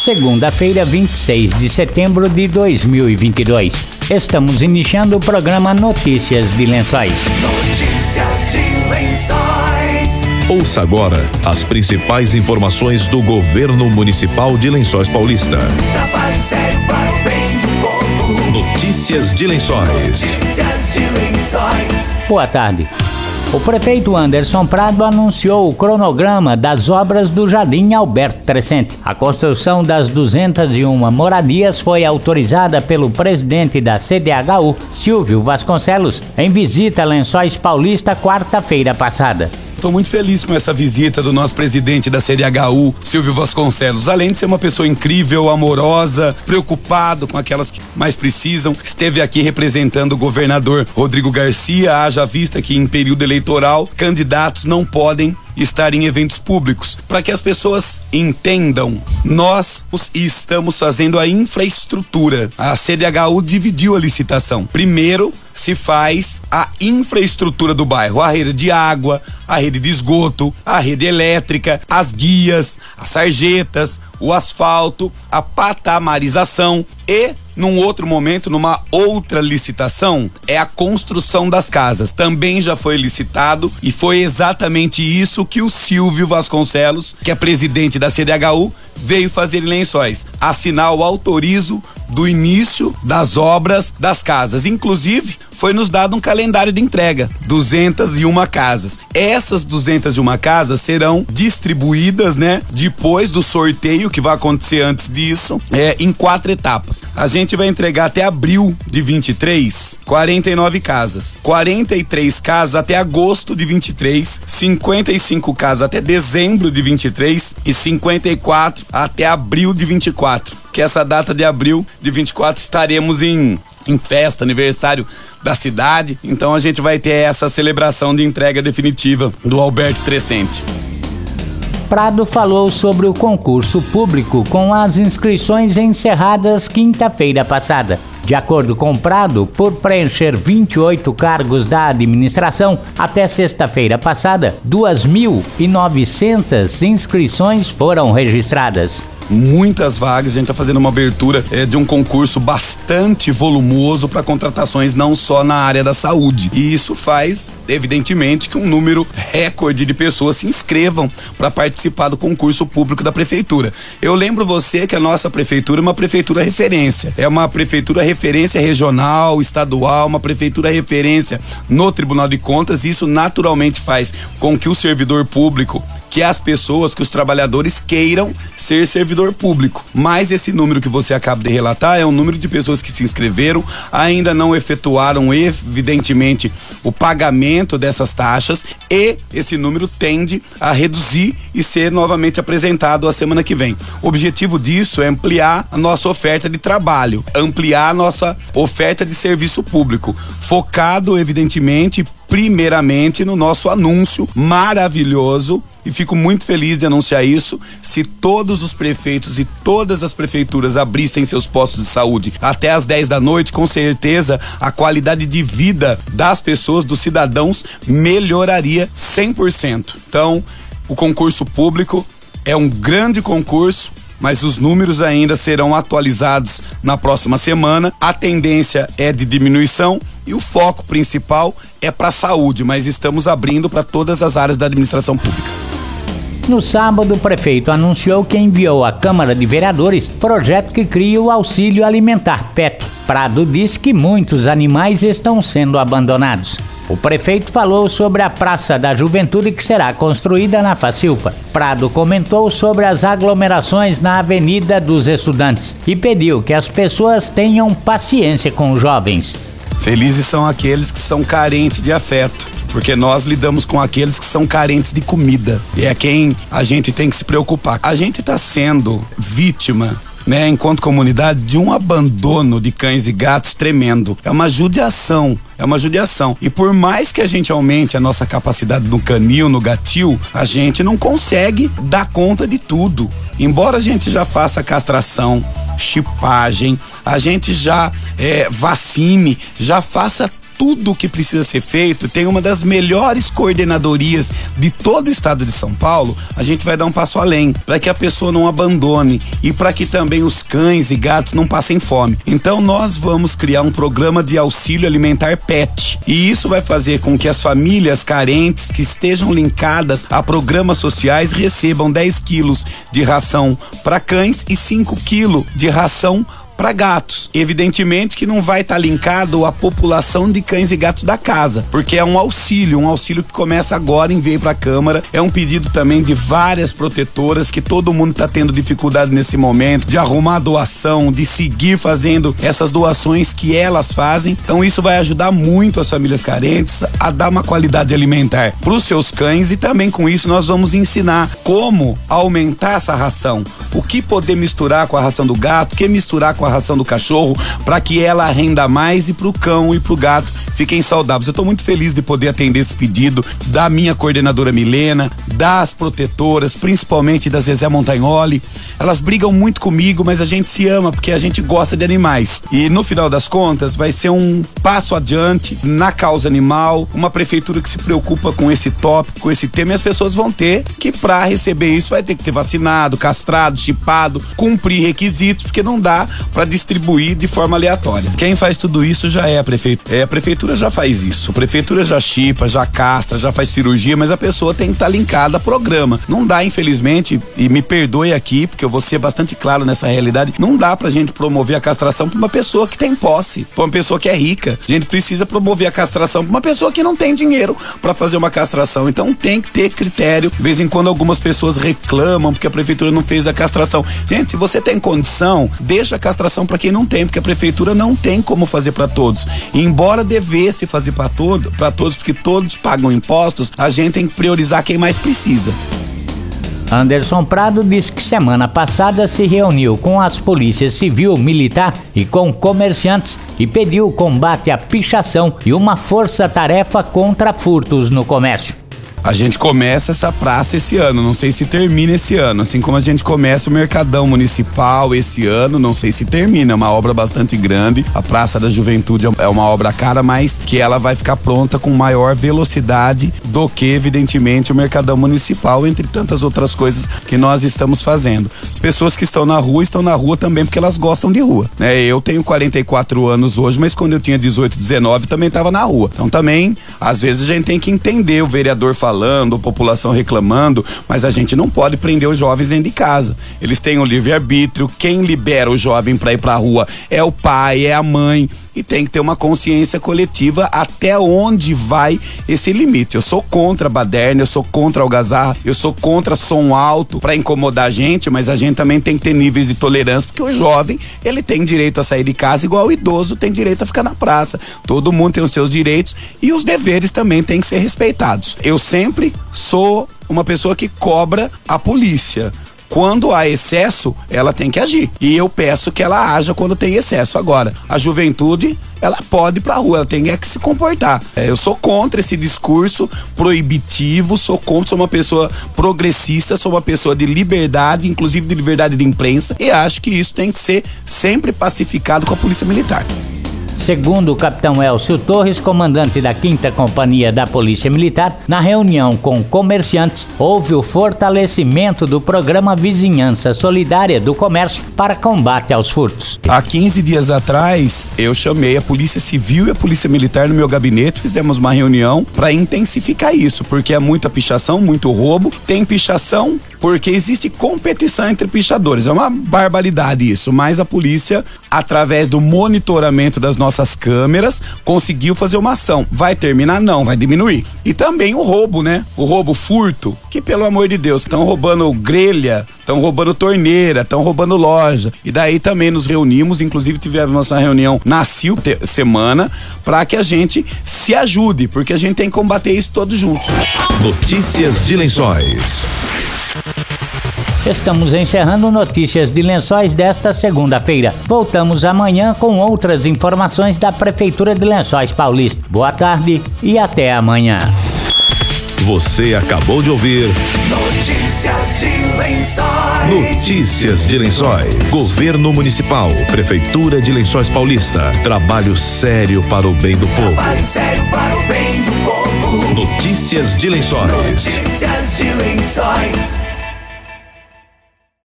segunda-feira, 26 de setembro de 2022. Estamos iniciando o programa Notícias de Lençóis. Notícias de Lençóis. Ouça agora as principais informações do governo municipal de Lençóis Paulista. Notícias de Lençóis. Notícias de Lençóis. Boa tarde. O prefeito Anderson Prado anunciou o cronograma das obras do Jardim Alberto Crescente. A construção das 201 moradias foi autorizada pelo presidente da CDHU, Silvio Vasconcelos, em visita a Lençóis Paulista quarta-feira passada. Estou muito feliz com essa visita do nosso presidente da CDHU, Silvio Vasconcelos. Além de ser uma pessoa incrível, amorosa, preocupado com aquelas que mais precisam, esteve aqui representando o governador Rodrigo Garcia, haja vista que em período eleitoral candidatos não podem estar em eventos públicos, para que as pessoas entendam. Nós os, estamos fazendo a infraestrutura. A CDHU dividiu a licitação. Primeiro se faz a infraestrutura do bairro, a rede de água, a rede de esgoto, a rede elétrica, as guias, as sarjetas, o asfalto, a patamarização e num outro momento, numa outra licitação, é a construção das casas. Também já foi licitado e foi exatamente isso que o Silvio Vasconcelos, que é presidente da CDHU, veio fazer em Lençóis. Assinar o autorizo do início das obras das casas. Inclusive, foi nos dado um calendário de entrega, 201 casas. Essas 201 casas serão distribuídas, né, depois do sorteio que vai acontecer antes disso, é, em quatro etapas. A gente vai entregar até abril de 23, 49 casas. 43 casas até agosto de 23, 55 casas até dezembro de 23 e 54 até abril de 24. Que essa data de abril de 24 estaremos em em festa, aniversário da cidade. Então a gente vai ter essa celebração de entrega definitiva do Alberto Crescente. Prado falou sobre o concurso público com as inscrições encerradas quinta-feira passada. De acordo com Prado, por preencher 28 cargos da administração, até sexta-feira passada, 2.900 inscrições foram registradas muitas vagas. A gente está fazendo uma abertura é, de um concurso bastante volumoso para contratações não só na área da saúde. E isso faz, evidentemente, que um número recorde de pessoas se inscrevam para participar do concurso público da prefeitura. Eu lembro você que a nossa prefeitura é uma prefeitura referência. É uma prefeitura referência regional, estadual, uma prefeitura referência no Tribunal de Contas. Isso naturalmente faz com que o servidor público que as pessoas, que os trabalhadores queiram ser servidor público. Mas esse número que você acaba de relatar é o número de pessoas que se inscreveram, ainda não efetuaram, evidentemente, o pagamento dessas taxas e esse número tende a reduzir e ser novamente apresentado a semana que vem. O objetivo disso é ampliar a nossa oferta de trabalho, ampliar a nossa oferta de serviço público, focado, evidentemente, primeiramente no nosso anúncio maravilhoso e fico muito feliz de anunciar isso. Se todos os prefeitos e todas as prefeituras abrissem seus postos de saúde até às 10 da noite, com certeza a qualidade de vida das pessoas, dos cidadãos, melhoraria 100%. Então, o concurso público é um grande concurso mas os números ainda serão atualizados na próxima semana. A tendência é de diminuição e o foco principal é para a saúde, mas estamos abrindo para todas as áreas da administração pública. No sábado, o prefeito anunciou que enviou à Câmara de Vereadores projeto que cria o auxílio alimentar PET. Prado disse que muitos animais estão sendo abandonados. O prefeito falou sobre a Praça da Juventude que será construída na Facilpa. Prado comentou sobre as aglomerações na Avenida dos Estudantes e pediu que as pessoas tenham paciência com os jovens. Felizes são aqueles que são carentes de afeto porque nós lidamos com aqueles que são carentes de comida e é quem a gente tem que se preocupar. A gente está sendo vítima né, enquanto comunidade, de um abandono de cães e gatos tremendo. É uma judiação, é uma judiação. E por mais que a gente aumente a nossa capacidade no canil, no gatil, a gente não consegue dar conta de tudo. Embora a gente já faça castração, chipagem, a gente já é, vacine, já faça tudo o que precisa ser feito, tem uma das melhores coordenadorias de todo o estado de São Paulo, a gente vai dar um passo além, para que a pessoa não abandone e para que também os cães e gatos não passem fome. Então nós vamos criar um programa de auxílio alimentar PET. E isso vai fazer com que as famílias carentes que estejam linkadas a programas sociais recebam 10 quilos de ração para cães e 5 quilos de ração para gatos. Evidentemente que não vai estar tá linkado à população de cães e gatos da casa, porque é um auxílio, um auxílio que começa agora em veio para a Câmara. É um pedido também de várias protetoras que todo mundo está tendo dificuldade nesse momento de arrumar doação, de seguir fazendo essas doações que elas fazem. Então isso vai ajudar muito as famílias carentes a dar uma qualidade alimentar para os seus cães e também com isso nós vamos ensinar como aumentar essa ração, o que poder misturar com a ração do gato, o que misturar com a ração do cachorro para que ela renda mais e pro cão e pro gato fiquem saudáveis. Eu estou muito feliz de poder atender esse pedido da minha coordenadora Milena, das protetoras, principalmente da Zezé Montagnoli. Elas brigam muito comigo, mas a gente se ama porque a gente gosta de animais. E no final das contas, vai ser um passo adiante na causa animal, uma prefeitura que se preocupa com esse tópico, com esse tema, e as pessoas vão ter que, para receber isso, vai ter que ter vacinado, castrado, chipado, cumprir requisitos, porque não dá para distribuir de forma aleatória. Quem faz tudo isso já é a prefeitura. É, a prefeitura já faz isso. A prefeitura já chipa, já castra, já faz cirurgia, mas a pessoa tem que estar tá linkada a programa. Não dá, infelizmente, e me perdoe aqui, porque eu vou ser bastante claro nessa realidade, não dá pra gente promover a castração pra uma pessoa que tem posse, pra uma pessoa que é rica. A gente precisa promover a castração pra uma pessoa que não tem dinheiro para fazer uma castração. Então tem que ter critério. De vez em quando algumas pessoas reclamam porque a prefeitura não fez a castração. Gente, se você tem condição, deixa a castração para quem não tem, porque a prefeitura não tem como fazer para todos. E embora devesse fazer para todo, para todos, porque todos pagam impostos, a gente tem que priorizar quem mais precisa. Anderson Prado disse que semana passada se reuniu com as polícias civil, militar e com comerciantes e pediu combate à pichação e uma força-tarefa contra furtos no comércio. A gente começa essa praça esse ano, não sei se termina esse ano. Assim como a gente começa o Mercadão Municipal esse ano, não sei se termina. É uma obra bastante grande. A Praça da Juventude é uma obra cara, mas que ela vai ficar pronta com maior velocidade do que, evidentemente, o Mercadão Municipal, entre tantas outras coisas que nós estamos fazendo. As pessoas que estão na rua estão na rua também porque elas gostam de rua. Né? Eu tenho 44 anos hoje, mas quando eu tinha 18, 19 também estava na rua. Então também, às vezes, a gente tem que entender o vereador falando falando, população reclamando, mas a gente não pode prender os jovens dentro de casa. Eles têm o livre-arbítrio, quem libera o jovem para ir para a rua é o pai, é a mãe e tem que ter uma consciência coletiva até onde vai esse limite. Eu sou contra a baderna, eu sou contra algazarra, eu sou contra som alto para incomodar a gente, mas a gente também tem que ter níveis de tolerância, porque o jovem, ele tem direito a sair de casa igual o idoso tem direito a ficar na praça. Todo mundo tem os seus direitos e os deveres também têm que ser respeitados. Eu sempre sou uma pessoa que cobra a polícia quando há excesso, ela tem que agir. E eu peço que ela haja quando tem excesso. Agora, a juventude, ela pode ir pra rua, ela tem é que se comportar. É, eu sou contra esse discurso proibitivo, sou contra, sou uma pessoa progressista, sou uma pessoa de liberdade, inclusive de liberdade de imprensa, e acho que isso tem que ser sempre pacificado com a Polícia Militar. Segundo o capitão Elcio Torres, comandante da 5 Companhia da Polícia Militar, na reunião com comerciantes, houve o fortalecimento do programa Vizinhança Solidária do Comércio para combate aos furtos. Há 15 dias atrás, eu chamei a Polícia Civil e a Polícia Militar no meu gabinete, fizemos uma reunião para intensificar isso, porque é muita pichação, muito roubo. Tem pichação porque existe competição entre pichadores. É uma barbaridade isso, mas a polícia, através do monitoramento das nossas câmeras, conseguiu fazer uma ação. Vai terminar? Não, vai diminuir. E também o roubo, né? O roubo furto, que pelo amor de Deus, estão roubando grelha, estão roubando torneira, estão roubando loja. E daí também nos reunimos, inclusive tivemos nossa reunião na CIL semana, para que a gente se ajude, porque a gente tem que combater isso todos juntos. Notícias de Lençóis. Estamos encerrando notícias de lençóis desta segunda-feira. Voltamos amanhã com outras informações da Prefeitura de Lençóis Paulista. Boa tarde e até amanhã. Você acabou de ouvir Notícias de Lençóis. Notícias de Lençóis. Governo Municipal, Prefeitura de Lençóis Paulista. Trabalho sério para o bem do povo. Trabalho sério para o bem do povo. Notícias de Lençóis. Notícias de Lençóis.